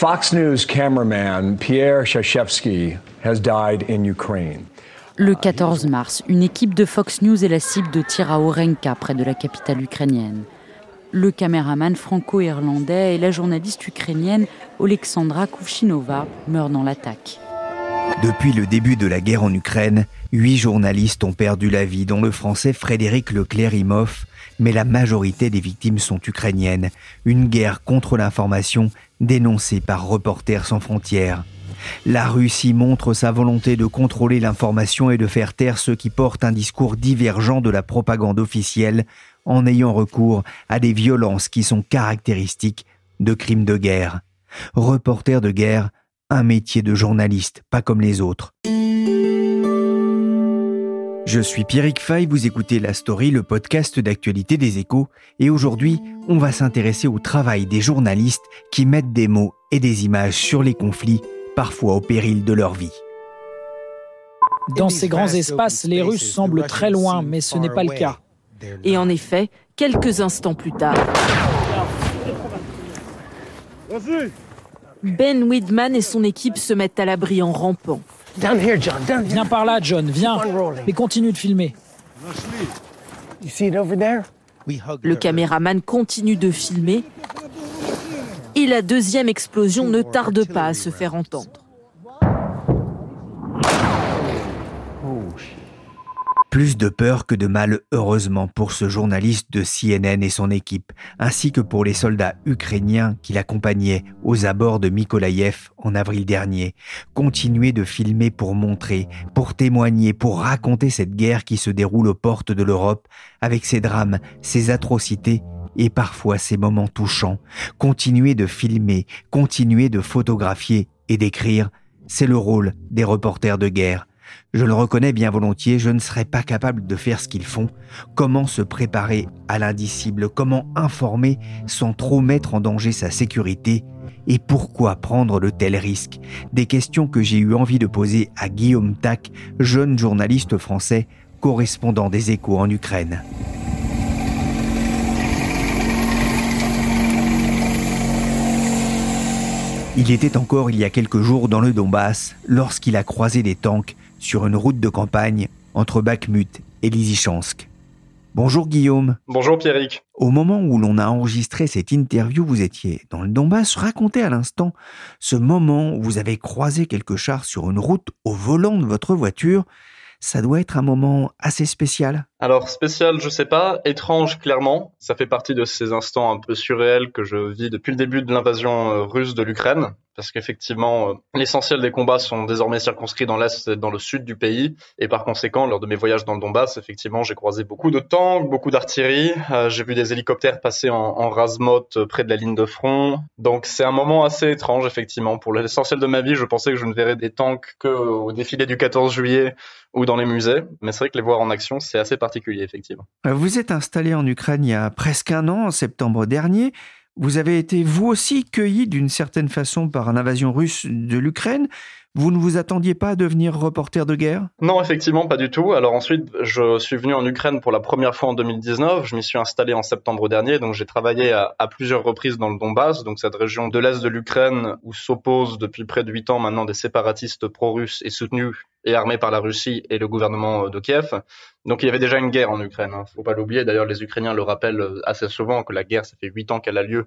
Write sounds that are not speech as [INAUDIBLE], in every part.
Fox News cameraman Pierre Shashevsky has died in Ukraine. Le 14 mars, une équipe de Fox News est la cible de tirs à Orenka, près de la capitale ukrainienne. Le caméraman franco-irlandais et la journaliste ukrainienne Oleksandra Kuvshinova meurent dans l'attaque. Depuis le début de la guerre en Ukraine, huit journalistes ont perdu la vie, dont le français Frédéric Leclerc-Imhoff, mais la majorité des victimes sont ukrainiennes. Une guerre contre l'information dénoncé par Reporters sans frontières. La Russie montre sa volonté de contrôler l'information et de faire taire ceux qui portent un discours divergent de la propagande officielle en ayant recours à des violences qui sont caractéristiques de crimes de guerre. Reporter de guerre, un métier de journaliste, pas comme les autres. Je suis Pierrick Fay, vous écoutez La Story, le podcast d'actualité des échos, et aujourd'hui, on va s'intéresser au travail des journalistes qui mettent des mots et des images sur les conflits, parfois au péril de leur vie. Dans ces grands espaces, les Russes semblent très loin, mais ce n'est pas le cas. Et en effet, quelques instants plus tard, Ben Widman et son équipe se mettent à l'abri en rampant. Viens par là, John, viens. Mais continue de filmer. Le caméraman continue de filmer et la deuxième explosion ne tarde pas à se faire entendre. Plus de peur que de mal, heureusement, pour ce journaliste de CNN et son équipe, ainsi que pour les soldats ukrainiens qui l'accompagnaient aux abords de Mykolaïev en avril dernier. Continuer de filmer pour montrer, pour témoigner, pour raconter cette guerre qui se déroule aux portes de l'Europe, avec ses drames, ses atrocités et parfois ses moments touchants. Continuer de filmer, continuer de photographier et d'écrire, c'est le rôle des reporters de guerre je le reconnais bien volontiers, je ne serais pas capable de faire ce qu'ils font. Comment se préparer à l'indicible? Comment informer sans trop mettre en danger sa sécurité? Et pourquoi prendre de tels risques? Des questions que j'ai eu envie de poser à Guillaume Tac, jeune journaliste français, correspondant des échos en Ukraine. Il était encore il y a quelques jours dans le Donbass lorsqu'il a croisé des tanks sur une route de campagne entre Bakhmut et Lysychansk. Bonjour Guillaume. Bonjour Pierrick. Au moment où l'on a enregistré cette interview, vous étiez dans le Donbass. Racontez à l'instant ce moment où vous avez croisé quelques chars sur une route au volant de votre voiture. Ça doit être un moment assez spécial. Alors spécial, je sais pas, étrange clairement. Ça fait partie de ces instants un peu surréels que je vis depuis le début de l'invasion euh, russe de l'Ukraine parce qu'effectivement, euh, l'essentiel des combats sont désormais circonscrits dans l'est et dans le sud du pays, et par conséquent, lors de mes voyages dans le Donbass, effectivement, j'ai croisé beaucoup de tanks, beaucoup d'artillerie, euh, j'ai vu des hélicoptères passer en, en euh, près de la ligne de front, donc c'est un moment assez étrange, effectivement. Pour l'essentiel de ma vie, je pensais que je ne verrais des tanks qu'au défilé du 14 juillet ou dans les musées, mais c'est vrai que les voir en action, c'est assez particulier, effectivement. Vous êtes installé en Ukraine il y a presque un an, en septembre dernier. Vous avez été vous aussi cueilli d'une certaine façon par l'invasion russe de l'Ukraine. Vous ne vous attendiez pas à devenir reporter de guerre? Non, effectivement, pas du tout. Alors ensuite, je suis venu en Ukraine pour la première fois en 2019. Je m'y suis installé en septembre dernier, donc j'ai travaillé à, plusieurs reprises dans le Donbass, donc cette région de l'est de l'Ukraine où s'opposent depuis près de huit ans maintenant des séparatistes pro-russes et soutenus et armés par la Russie et le gouvernement de Kiev. Donc il y avait déjà une guerre en Ukraine. Hein. Faut pas l'oublier. D'ailleurs, les Ukrainiens le rappellent assez souvent que la guerre, ça fait huit ans qu'elle a lieu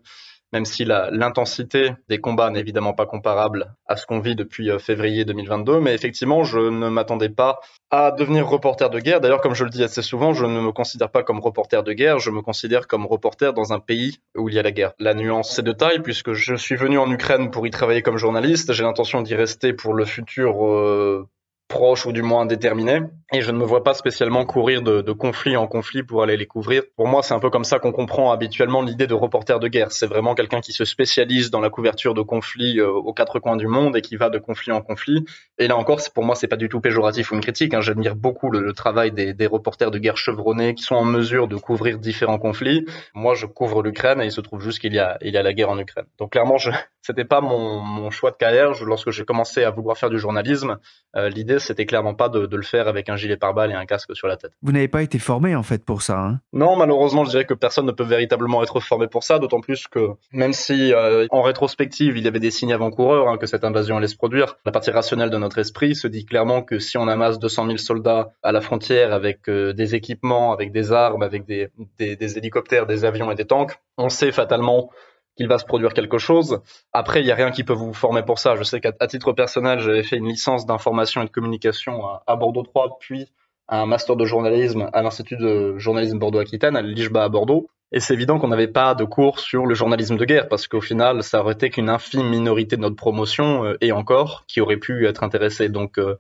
même si l'intensité des combats n'est évidemment pas comparable à ce qu'on vit depuis euh, février 2022. Mais effectivement, je ne m'attendais pas à devenir reporter de guerre. D'ailleurs, comme je le dis assez souvent, je ne me considère pas comme reporter de guerre, je me considère comme reporter dans un pays où il y a la guerre. La nuance, c'est de taille, puisque je suis venu en Ukraine pour y travailler comme journaliste. J'ai l'intention d'y rester pour le futur. Euh, proches ou du moins déterminés. Et je ne me vois pas spécialement courir de, conflit en conflit pour aller les couvrir. Pour moi, c'est un peu comme ça qu'on comprend habituellement l'idée de reporter de guerre. C'est vraiment quelqu'un qui se spécialise dans la couverture de conflits euh, aux quatre coins du monde et qui va de conflit en conflit. Et là encore, pour moi, c'est pas du tout péjoratif ou une critique. Hein. J'admire beaucoup le, travail des, reporters de guerre chevronnés qui sont en mesure de couvrir différents conflits. Moi, je couvre l'Ukraine et il se trouve juste qu'il y a, y a la guerre en Ukraine. Donc clairement, je, [LAUGHS] c'était pas mon, choix de carrière. Lorsque j'ai commencé à vouloir faire du journalisme, euh, l'idée c'était clairement pas de, de, le faire avec un gilet pare-balles et un casque sur la tête. Vous n'avez pas été formé en fait pour ça hein? Non, malheureusement, je dirais que personne ne peut véritablement être formé pour ça. D'autant plus que même si euh, en rétrospective il y avait des signes avant-coureurs hein, que cette invasion allait se produire, la partie rationnelle de notre esprit se dit clairement que si on amasse 200 000 soldats à la frontière avec euh, des équipements, avec des armes, avec des, des, des hélicoptères, des avions et des tanks, on sait fatalement qu'il va se produire quelque chose. Après, il n'y a rien qui peut vous former pour ça. Je sais qu'à titre personnel, j'avais fait une licence d'information et de communication à, Bordeaux 3, puis un master de journalisme à l'Institut de journalisme Bordeaux-Aquitaine, à l'IJBA à Bordeaux. Et c'est évident qu'on n'avait pas de cours sur le journalisme de guerre, parce qu'au final, ça aurait été qu'une infime minorité de notre promotion, euh, et encore, qui aurait pu être intéressée. Donc, euh,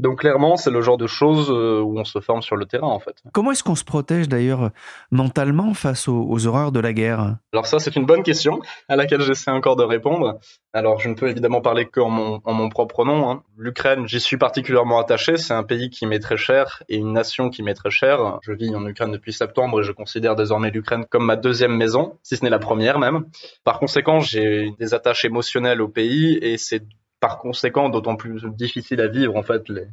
donc clairement, c'est le genre de choses où on se forme sur le terrain en fait. Comment est-ce qu'on se protège d'ailleurs mentalement face aux, aux, horreurs de la guerre? Alors ça, c'est une bonne question à laquelle j'essaie encore de répondre. Alors je ne peux évidemment parler qu'en mon, en mon propre nom. Hein. L'Ukraine, j'y suis particulièrement attaché. C'est un pays qui m'est très cher et une nation qui m'est très chère. Je vis en Ukraine depuis septembre et je considère désormais l'Ukraine comme ma deuxième maison, si ce n'est la première même. Par conséquent, j'ai des attaches émotionnelles au pays et c'est par conséquent d'autant plus difficile à vivre en fait les,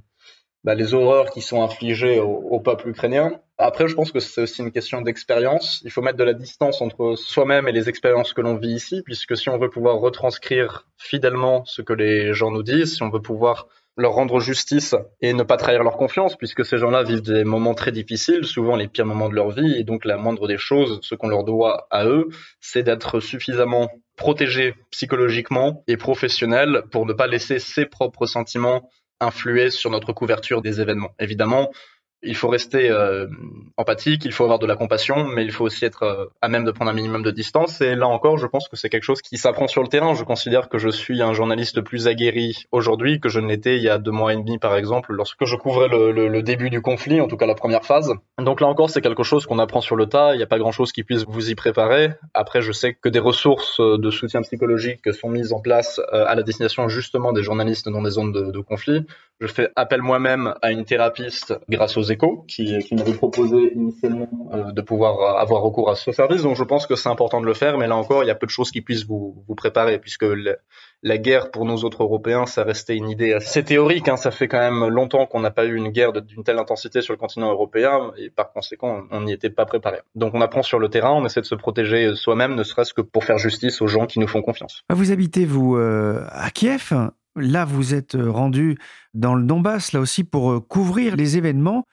bah, les horreurs qui sont infligées au, au, peuple ukrainien. Après, je pense que c'est aussi une question d'expérience. Il faut mettre de la distance entre soi-même et les expériences que l'on vit ici, puisque si on veut pouvoir retranscrire fidèlement ce que les gens nous disent, si on veut pouvoir leur rendre justice et ne pas trahir leur confiance, puisque ces gens-là vivent des moments très difficiles, souvent les pires moments de leur vie, et donc la moindre des choses, ce qu'on leur doit à eux, c'est d'être suffisamment protégés psychologiquement et professionnels pour ne pas laisser ses propres sentiments influer sur notre couverture des événements. Évidemment, il faut rester euh, empathique, il faut avoir de la compassion, mais il faut aussi être euh, à même de prendre un minimum de distance. Et là encore, je pense que c'est quelque chose qui s'apprend sur le terrain. Je considère que je suis un journaliste plus aguerri aujourd'hui que je ne l'étais il y a deux mois et demi, par exemple, lorsque je couvrais le, le, le, début du conflit, en tout cas la première phase. Donc là encore, c'est quelque chose qu'on apprend sur le tas. Il n'y a pas grand-chose qui puisse vous y préparer. Après, je sais que des ressources de soutien psychologique sont mises en place euh, à la destination justement des journalistes dans des zones de conflit. Je fais appel moi-même à une thérapeute grâce aux échos qui, qui m'avait proposé initialement euh, de pouvoir avoir recours à ce service. Donc je pense que c'est important de le faire, mais là encore, il y a peu de choses qui puissent vous, vous préparer, puisque la guerre pour nous autres Européens, ça restait une idée assez théorique. Hein. Ça fait quand même longtemps qu'on n'a pas eu une guerre d'une telle intensité sur le continent européen, et par conséquent, on n'y était pas préparé. Donc on apprend sur le terrain, on essaie de se protéger soi-même, ne serait-ce que pour faire justice aux gens qui nous font confiance. Vous habitez, vous, euh, à Kiev? Là, vous êtes rendu dans le Donbass, là aussi, pour couvrir les événements.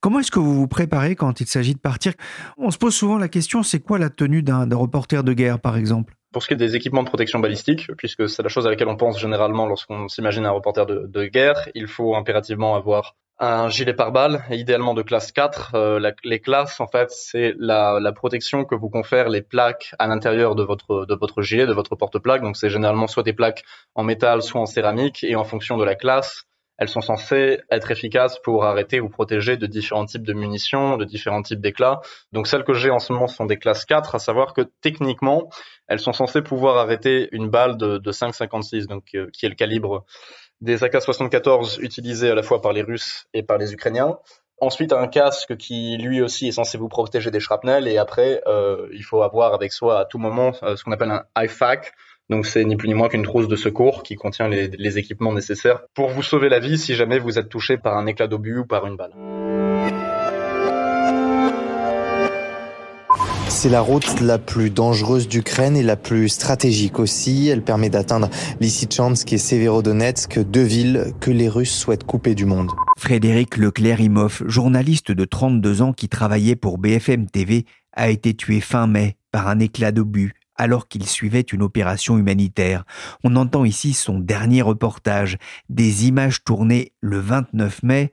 Comment est-ce que vous vous préparez quand il s'agit de partir? On se pose souvent la question, c'est quoi la tenue d'un reporter de guerre, par exemple? Pour ce qui est des équipements de protection balistique, puisque c'est la chose à laquelle on pense généralement lorsqu'on s'imagine un reporter de, de, guerre, il faut impérativement avoir un gilet pare-balles, idéalement de classe 4. Euh, la, les classes, en fait, c'est la, la, protection que vous confèrent les plaques à l'intérieur de votre, de votre gilet, de votre porte-plaque. Donc, c'est généralement soit des plaques en métal, soit en céramique. Et en fonction de la classe, elles sont censées être efficaces pour arrêter ou protéger de différents types de munitions, de différents types d'éclats. Donc celles que j'ai en ce moment sont des classes 4, à savoir que techniquement, elles sont censées pouvoir arrêter une balle de, de 5,56, donc euh, qui est le calibre des AK-74 utilisés à la fois par les Russes et par les Ukrainiens. Ensuite, un casque qui lui aussi est censé vous protéger des shrapnels. Et après, euh, il faut avoir avec soi à tout moment euh, ce qu'on appelle un IFAC, donc c'est ni plus ni moins qu'une trousse de secours qui contient les, les, équipements nécessaires pour vous sauver la vie si jamais vous êtes touché par un éclat d'obus ou par une balle. C'est la route la plus dangereuse d'Ukraine et la plus stratégique aussi. Elle permet d'atteindre Lysychansk et Severodonetsk, deux villes que les Russes souhaitent couper du monde. Frédéric Leclerc-Imhoff, journaliste de 32 ans qui travaillait pour BFM TV, a été tué fin mai par un éclat d'obus alors qu'il suivait une opération humanitaire. On entend ici son dernier reportage, des images tournées le 29 mai.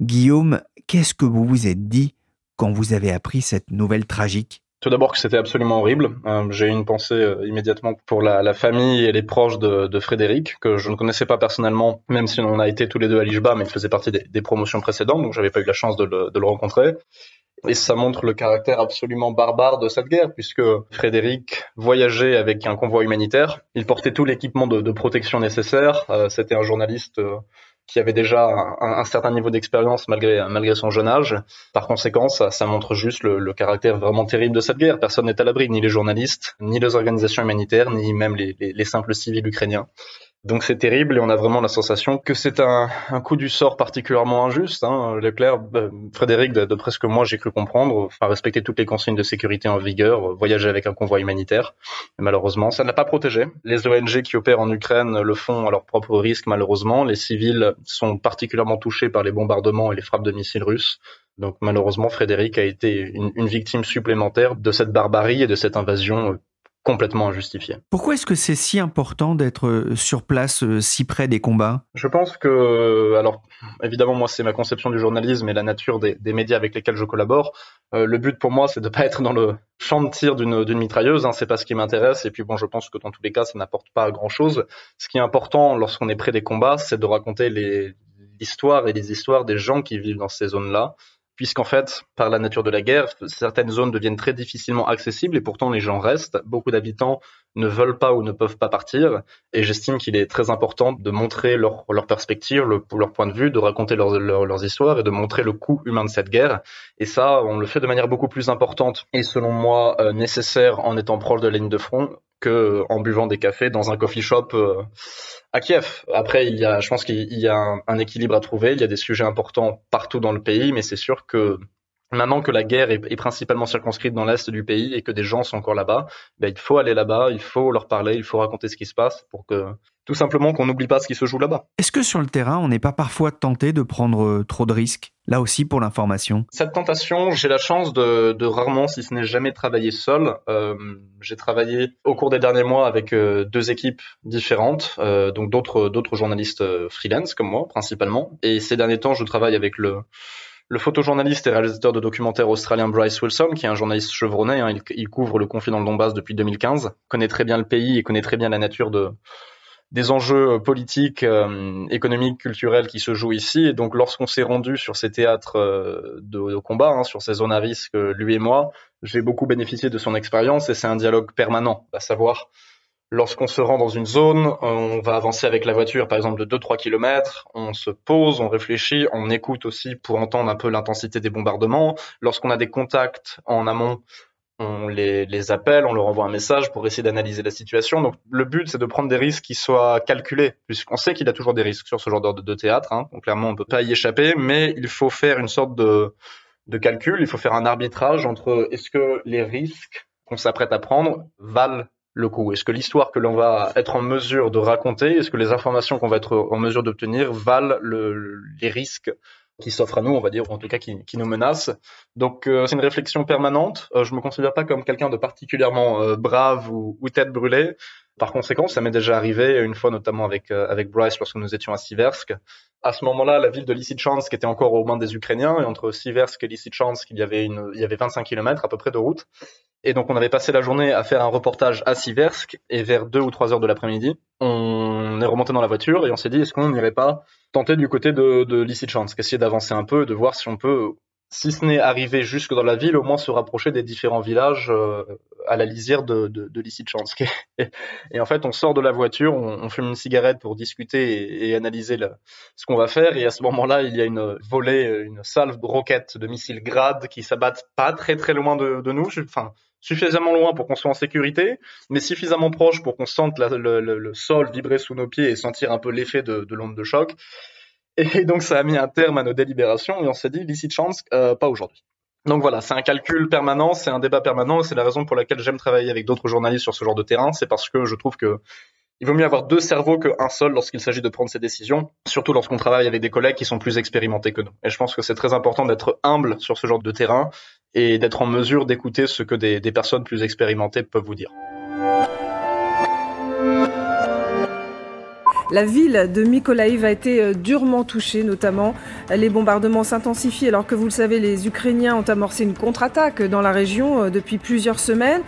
Guillaume, qu'est-ce que vous vous êtes dit quand vous avez appris cette nouvelle tragique? Tout d'abord que c'était absolument horrible. Euh, j'ai eu une pensée euh, immédiatement pour la, famille et les proches de, Frédéric, que je ne connaissais pas personnellement, même si on a été tous les deux à l'IJBA, mais il faisait partie des, promotions précédentes, donc j'avais pas eu la chance de le, rencontrer. Et ça montre le caractère absolument barbare de cette guerre, puisque Frédéric voyageait avec un convoi humanitaire. Il portait tout l'équipement de, protection nécessaire. Euh, c'était un journaliste qui avait déjà un, certain niveau d'expérience malgré, malgré son jeune âge. Par conséquent, ça, ça montre juste le, caractère vraiment terrible de cette guerre. Personne n'est à l'abri, ni les journalistes, ni les organisations humanitaires, ni même les, les simples civils ukrainiens. Donc c'est terrible et on a vraiment la sensation que c'est un, coup du sort particulièrement injuste. Hein. Leclerc, euh, Frédéric, de, de que moi j'ai cru comprendre, enfin respecter toutes les consignes de sécurité en vigueur, voyager avec un convoi humanitaire. Mais malheureusement, ça n'a pas protégé. Les ONG qui opèrent en Ukraine le font à leur propre risque malheureusement. Les civils sont particulièrement touchés par les bombardements et les frappes de missiles russes. Donc malheureusement, Frédéric a été une, une victime supplémentaire de cette barbarie et de cette invasion complètement injustifié. Pourquoi est-ce que c'est si important d'être euh, sur place euh, si près des combats? Je pense que, euh, alors évidemment moi c'est ma conception du journalisme et la nature des, médias avec lesquels je collabore. le but pour moi c'est de pas être dans le champ de tir d'une mitrailleuse, hein, c'est pas ce qui m'intéresse. Et puis bon je pense que dans tous les cas ça n'apporte pas grand chose. Ce qui est important lorsqu'on est près des combats c'est de raconter l'histoire et les histoires des gens qui vivent dans ces zones-là puisqu'en fait, par la nature de la guerre, certaines zones deviennent très difficilement accessibles et pourtant les gens restent. Beaucoup d'habitants ne veulent pas ou ne peuvent pas partir et j'estime qu'il est très important de montrer leur, leur perspective, le, leur point de vue, de raconter leurs histoires et de montrer le coût humain de cette guerre. Et ça, on le fait de manière beaucoup plus importante et selon moi euh, nécessaire en étant proche de la ligne de front que en buvant des cafés dans un coffee shop euh, à Kiev. Après, il y a, je pense qu'il y a un, équilibre à trouver. Il y a des sujets importants partout dans le pays, mais c'est sûr que maintenant que la guerre est, principalement circonscrite dans l'est du pays et que des gens sont encore là-bas, ben, il faut aller là-bas, il faut leur parler, il faut raconter ce qui se passe pour que tout simplement qu'on n'oublie pas ce qui se joue là-bas. Est-ce que sur le terrain, on n'est pas parfois tenté de prendre euh, trop de risques? Là aussi pour l'information. Cette tentation, j'ai la chance de, rarement, si ce n'est jamais, travailler seul. Euh, j'ai travaillé au cours des derniers mois avec euh, deux équipes différentes, donc d'autres d'autres journalistes freelance comme moi principalement. Et ces derniers temps, je travaille avec le le photojournaliste et réalisateur de documentaires australien Bryce Wilson, qui est un journaliste chevronné, hein, il, couvre le conflit dans le Donbass depuis 2015, connaît très bien le pays et connaît très bien la nature de, des enjeux euh, politiques, euh, économiques, culturels qui se jouent ici. Et donc, lorsqu'on s'est rendu sur ces théâtres euh, de, combat, hein, sur ces zones à risque, lui et moi, j'ai beaucoup bénéficié de son expérience et c'est un dialogue permanent, à savoir, lorsqu'on se rend dans une zone, on va avancer avec la voiture, par exemple, de 2-3 km, on se pose, on réfléchit, on écoute aussi pour entendre un peu l'intensité des bombardements. Lorsqu'on a des contacts en amont, on les, appelle, on leur envoie un message pour essayer d'analyser la situation. Donc le but, c'est de prendre des risques qui soient calculés, puisqu'on sait qu'il y a toujours des risques sur ce genre de, de théâtre. Hein. Donc clairement, on ne peut pas y échapper, mais il faut faire une sorte de, de calcul, il faut faire un arbitrage entre est-ce que les risques qu'on s'apprête à prendre valent le coup Est-ce que l'histoire que l'on va être en mesure de raconter, est-ce que les informations qu'on va être en mesure d'obtenir valent le, les risques qui s'offre à nous, on va dire, ou en tout cas qui, nous menace. Donc euh, c'est une réflexion permanente. Euh, je me considère pas comme quelqu'un de particulièrement euh, brave ou, tête brûlée. Par conséquent, ça m'est déjà arrivé une fois, notamment avec avec Bryce, lorsque nous étions à Siversk. À ce moment-là, la ville de Lysychansk était encore aux mains des Ukrainiens, et entre Siversk et Lysychansk, il y avait une, il y avait 25 km à peu près de route. Et donc on avait passé la journée à faire un reportage à Siversk, et vers 2 ou 3 heures de l'après-midi, on est remonté dans la voiture et on s'est dit est-ce qu'on n'irait pas tenter du côté de, de Lysychansk, essayer d'avancer un peu, de voir si on peut, si ce n'est arriver jusque dans la ville, au moins se rapprocher des différents villages euh, à la lisière de, de, de Lysychansk. [LAUGHS] Et, en fait, on sort de la voiture, on, fume une cigarette pour discuter et, analyser ce qu'on va faire. Et à ce moment-là, il y a une volée, une salve de roquettes de missiles Grad qui s'abattent pas très très loin de, de nous. Enfin, suffisamment loin pour qu'on soit en sécurité, mais suffisamment proche pour qu'on sente le, sol vibrer sous nos pieds et sentir un peu l'effet de, l'onde de choc. Et [LAUGHS] donc ça a mis un terme à nos délibérations et on s'est dit, Lysychansk, euh, pas aujourd'hui. Donc voilà, c'est un calcul permanent, c'est un débat permanent, c'est la raison pour laquelle j'aime travailler avec d'autres journalistes sur ce genre de terrain, c'est parce que je trouve que il vaut mieux avoir deux cerveaux qu'un seul lorsqu'il s'agit de prendre ces décisions, surtout lorsqu'on travaille avec des collègues qui sont plus expérimentés que nous. Et je pense que c'est très important d'être humble sur ce genre de terrain et d'être en mesure d'écouter ce que des, personnes plus expérimentées peuvent vous dire. La ville de Mykolaiv a été euh, durement touchée, notamment. Les bombardements s'intensifient alors que, vous le savez, les Ukrainiens ont amorcé une contre-attaque dans la région euh, depuis plusieurs semaines.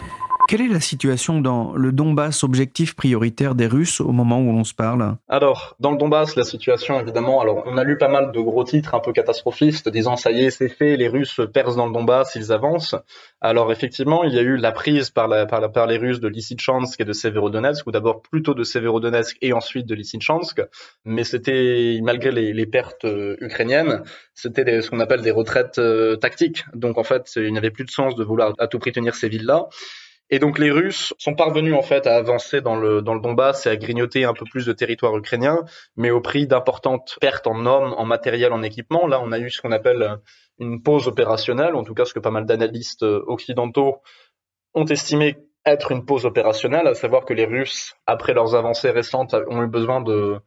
Quelle est la situation dans le Donbass, objectif prioritaire des Russes au moment où l'on se parle? Alors, dans le Donbass, la situation, évidemment, alors on a lu pas mal de gros titres un peu catastrophistes disant ça y est, c'est fait, les Russes percent dans le Donbass, ils avancent. Alors effectivement, il y a eu la prise par, les Russes de Lysychansk et de Severodonetsk, ou d'abord plutôt de Severodonetsk et ensuite de Lysychansk, mais c'était, malgré les, les pertes euh, ukrainiennes, c'était ce qu'on appelle des retraites euh, tactiques. Donc en fait, il n'y avait plus de sens de vouloir à tout prix tenir ces villes-là. Et donc les Russes sont parvenus en fait à avancer dans le dans le Donbass et à grignoter un peu plus de territoire ukrainien, mais au prix d'importantes pertes en hommes, en matériel, en équipement. Là, on a eu ce qu'on appelle une pause opérationnelle, en tout cas ce que pas mal d'analystes occidentaux ont estimé être une pause opérationnelle, à savoir que les Russes, après leurs avancées récentes, ont eu besoin de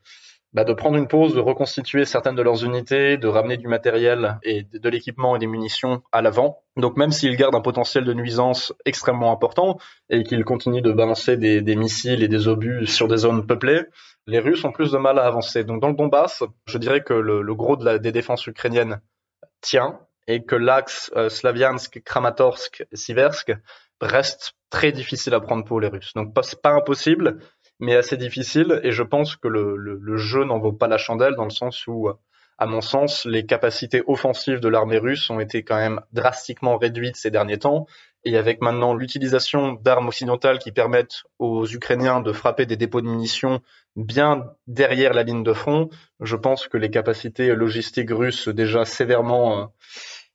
bah, de prendre une pause, de reconstituer certaines de leurs unités, de ramener du matériel et de l'équipement et des munitions à l'avant. Donc même s'ils gardent un potentiel de nuisance extrêmement important et qu'ils continuent de balancer des, missiles et des obus sur des zones peuplées, les Russes ont plus de mal à avancer. Donc dans le Donbass, je dirais que le, le gros de la, des défenses ukrainiennes tient et que l'axe euh, Slaviansk, Kramatorsk, Siversk reste très difficile à prendre pour les Russes. Donc pas impossible, mais assez difficile. Et je pense que le, jeu n'en vaut pas la chandelle dans le sens où, à mon sens, les capacités offensives de l'armée russe ont été quand même drastiquement réduites ces derniers temps. Et avec maintenant l'utilisation d'armes occidentales qui permettent aux Ukrainiens de frapper des dépôts de munitions bien derrière la ligne de front, je pense que les capacités logistiques russes déjà sévèrement euh,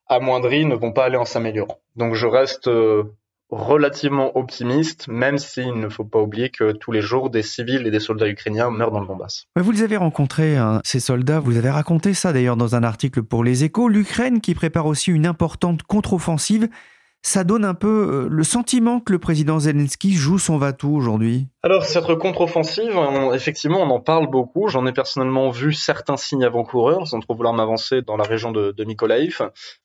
amoindries ne vont pas aller en s'améliorant. Donc je reste euh, relativement optimiste, même s'il ne faut pas oublier que tous les jours, des civils et des soldats ukrainiens meurent dans le Donbass. Vous les avez rencontrés, hein, ces soldats, vous avez raconté ça d'ailleurs dans un article pour Les Échos, l'Ukraine qui prépare aussi une importante contre-offensive ça donne un peu euh, le sentiment que le président Zelensky joue son va-tout aujourd'hui Alors, cette contre-offensive, effectivement, on en parle beaucoup. J'en ai personnellement vu certains signes avant-coureurs, sans trop vouloir m'avancer dans la région de, de.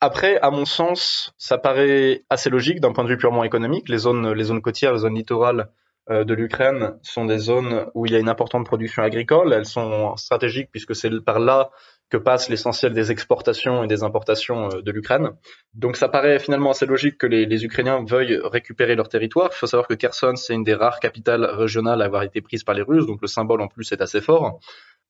Après, à mon sens, ça paraît assez logique d'un point de vue purement économique. Les zones, les zones côtières, les zones littorales euh, de l'Ukraine sont des zones où il y a une importante production agricole. Elles sont stratégiques puisque c'est par là que passe l'essentiel des exportations et des importations euh, de l'Ukraine. Donc ça paraît finalement assez logique que les, les, Ukrainiens veuillent récupérer leur territoire. Il faut savoir que Kherson, c'est une des rares capitales régionales à avoir été prise par les Russes, donc le symbole en plus est assez fort.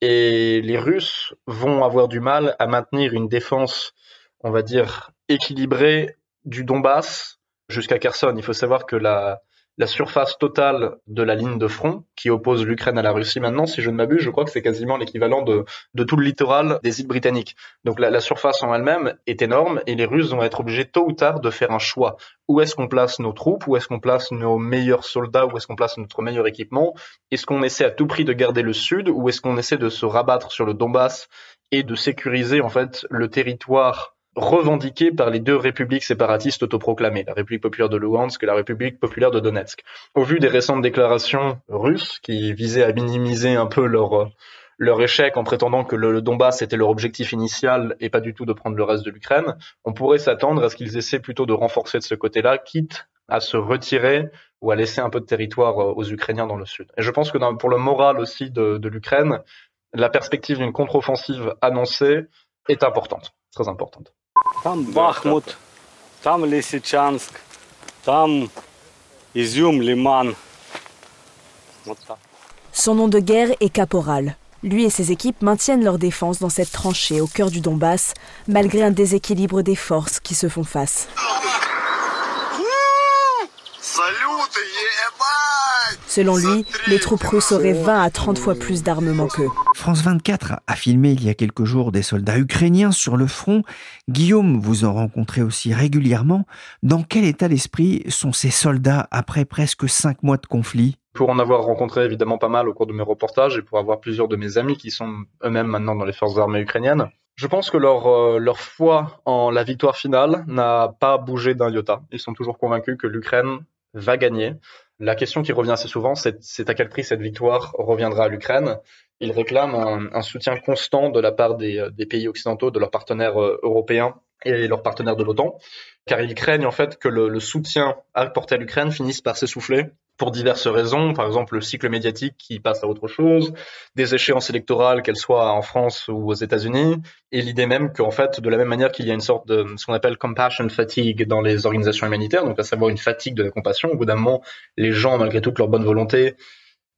Et les Russes vont avoir du mal à maintenir une défense, on va dire, équilibrée du Donbass jusqu'à Kherson. Il faut savoir que la, la surface totale de la ligne de front qui oppose l'Ukraine à la Russie maintenant, si je ne m'abuse, je crois que c'est quasiment l'équivalent de, tout le littoral des îles britanniques. Donc la, la surface en elle-même est énorme et les Russes vont être obligés tôt ou tard de faire un choix. Où est-ce qu'on place nos troupes? Où est-ce qu'on place nos meilleurs soldats? Où est-ce qu'on place notre meilleur équipement? Est-ce qu'on essaie à tout prix de garder le sud? Ou est-ce qu'on essaie de se rabattre sur le Donbass et de sécuriser en fait le territoire revendiqué par les deux républiques séparatistes autoproclamées, la République populaire de Luhansk et la République populaire de Donetsk. Au vu des récentes déclarations russes qui visaient à minimiser un peu leur leur échec en prétendant que le, Donbass était leur objectif initial et pas du tout de prendre le reste de l'Ukraine, on pourrait s'attendre à ce qu'ils essaient plutôt de renforcer de ce côté-là, quitte à se retirer ou à laisser un peu de territoire aux Ukrainiens dans le sud. Et je pense que pour le moral aussi de, de l'Ukraine, la perspective d'une contre-offensive annoncée est importante, très importante. Там Бахмут, там Лисичанск, там Изюм, Лиман. Son nom de guerre est Caporal. Lui et ses équipes maintiennent leur défense dans cette tranchée au cœur du Donbass, malgré un déséquilibre des forces qui se font face. Selon lui, les troupes russes auraient 20 à 30 fois plus d'armement qu'eux. France 24 a filmé il y a quelques jours des soldats ukrainiens sur le front. Guillaume, vous en rencontrez aussi régulièrement. Dans quel état d'esprit sont ces soldats après presque cinq mois de conflit? Pour en avoir rencontré évidemment pas mal au cours de mes reportages et pour avoir plusieurs de mes amis qui sont eux-mêmes maintenant dans les forces armées ukrainiennes, je pense que leur, euh, leur foi en la victoire finale n'a pas bougé d'un iota. Ils sont toujours convaincus que l'Ukraine va gagner. La question qui revient assez souvent, c'est à quel prix cette victoire reviendra à l'Ukraine. Ils réclament un, soutien constant de la part des, euh, pays occidentaux, de leurs partenaires euh, européens et leurs partenaires de l'OTAN, car ils craignent en fait que le soutien apporté à l'Ukraine finisse par s'essouffler pour diverses raisons, par exemple le cycle médiatique qui passe à autre chose, des échéances électorales, qu'elles soient en France ou aux États-Unis, et l'idée même qu'en fait, de la même manière qu'il y a une sorte de ce qu'on appelle compassion fatigue dans les organisations humanitaires, donc à savoir une fatigue de la compassion, au bout d'un moment, les gens, malgré toute leur bonne volonté,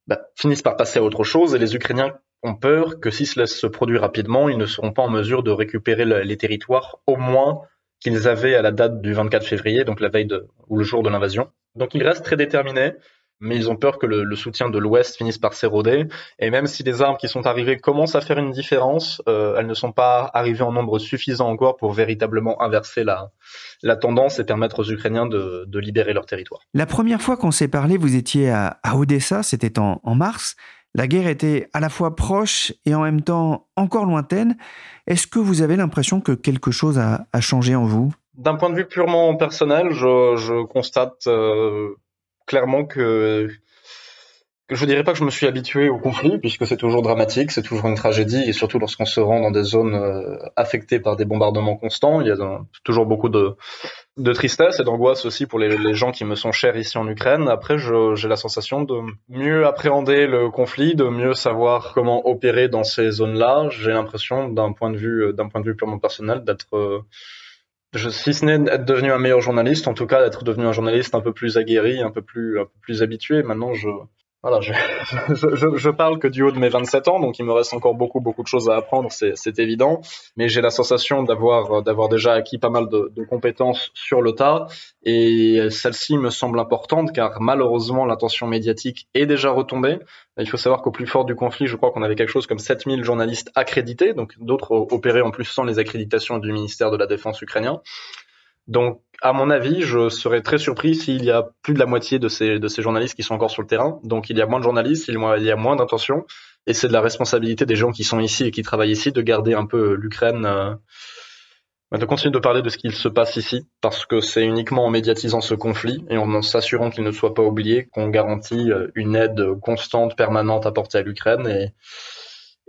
bah, finissent par passer à autre chose, et les Ukrainiens ont peur que si cela se produit rapidement, ils ne seront pas en mesure de récupérer les territoires, au moins qu'ils avaient à la date du 24 février, donc la veille de, ou le jour de l'invasion. Donc ils restent très déterminés, mais ils ont peur que le, soutien de l'Ouest finisse par s'éroder. Et même si les armes qui sont arrivées commencent à faire une différence, euh, elles ne sont pas arrivées en nombre suffisant encore pour véritablement inverser la, tendance et permettre aux Ukrainiens de, libérer leur territoire. La première fois qu'on s'est parlé, vous étiez à, Odessa, c'était en, mars. La guerre était à la fois proche et en même temps encore lointaine. Est-ce que vous avez l'impression que quelque chose a changé en vous? D'un point de vue purement personnel, je, constate euh, clairement que, je dirais pas que je me suis habitué au conflit, puisque c'est toujours dramatique, c'est toujours une tragédie, et surtout lorsqu'on se rend dans des zones euh, affectées par des bombardements constants, il y a toujours beaucoup de, tristesse et d'angoisse aussi pour les, gens qui me sont chers ici en Ukraine. Après, j'ai la sensation de mieux appréhender le conflit, de mieux savoir comment opérer dans ces zones-là. J'ai l'impression, d'un point de vue, d'un point de vue purement personnel, d'être euh, je, si ce n'est être devenu un meilleur journaliste, en tout cas d'être devenu un journaliste un peu plus aguerri, un peu plus, un peu plus habitué. Maintenant, je, voilà, [LAUGHS] je, je, je, parle que du haut de mes 27 ans, donc il me reste encore beaucoup, beaucoup de choses à apprendre, c'est évident. Mais j'ai la sensation d'avoir, d'avoir déjà acquis pas mal de, de, compétences sur le tas, et celle-ci me semble importante car malheureusement l'attention médiatique est déjà retombée. Il faut savoir qu'au plus fort du conflit, je crois qu'on avait quelque chose comme 7000 journalistes accrédités, donc d'autres opéraient en plus sans les accréditations du ministère de la Défense ukrainien. Donc, à mon avis, je serais très surpris s'il y a plus de la moitié de ces, de ces journalistes qui sont encore sur le terrain. Donc, il y a moins de journalistes, il y a moins d'intention. Et c'est de la responsabilité des gens qui sont ici et qui travaillent ici de garder un peu l'Ukraine, euh, de continuer de parler de ce qu'il se passe ici, parce que c'est uniquement en médiatisant ce conflit et en s'assurant qu'il ne soit pas oublié qu'on garantit euh, une aide constante, permanente apportée à l'Ukraine. Et,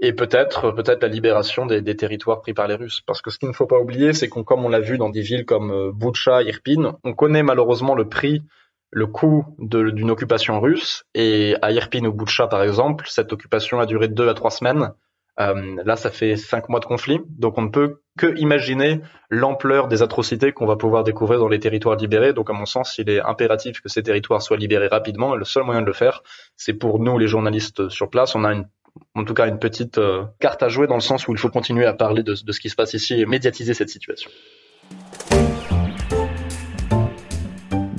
et peut-être peut-être la libération des, des, territoires pris par les Russes. Parce que ce qu'il ne faut pas oublier, c'est qu'on, comme on l'a vu dans des villes comme euh, Boucha, Irpin, on connaît malheureusement le prix, le coût d'une occupation russe. Et à Irpin ou Boucha, par exemple, cette occupation a duré deux à trois semaines. Euh, là, ça fait cinq mois de conflit, donc on ne peut que imaginer l'ampleur des atrocités qu'on va pouvoir découvrir dans les territoires libérés. Donc, à mon sens, il est impératif que ces territoires soient libérés rapidement. Et le seul moyen de le faire, c'est pour nous, les journalistes sur place. On a une en tout cas une petite euh, carte à jouer dans le sens où il faut continuer à parler de, de ce qui se passe ici et médiatiser cette situation.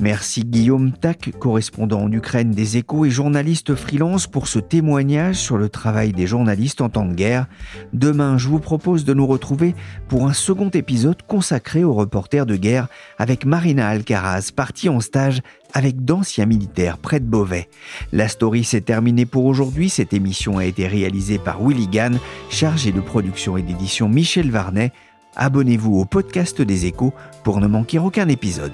Merci Guillaume Tac, correspondant en Ukraine des Échos et journaliste freelance pour ce témoignage sur le travail des journalistes en temps de guerre. Demain, je vous propose de nous retrouver pour un second épisode consacré aux reporters de guerre avec Marina Alcaraz, partie en stage avec d'anciens militaires près de Beauvais. La story s'est terminée pour aujourd'hui. Cette émission a été réalisée par Willy Gann, chargé de production et d'édition Michel Varnet. Abonnez-vous au podcast des échos pour ne manquer aucun épisode.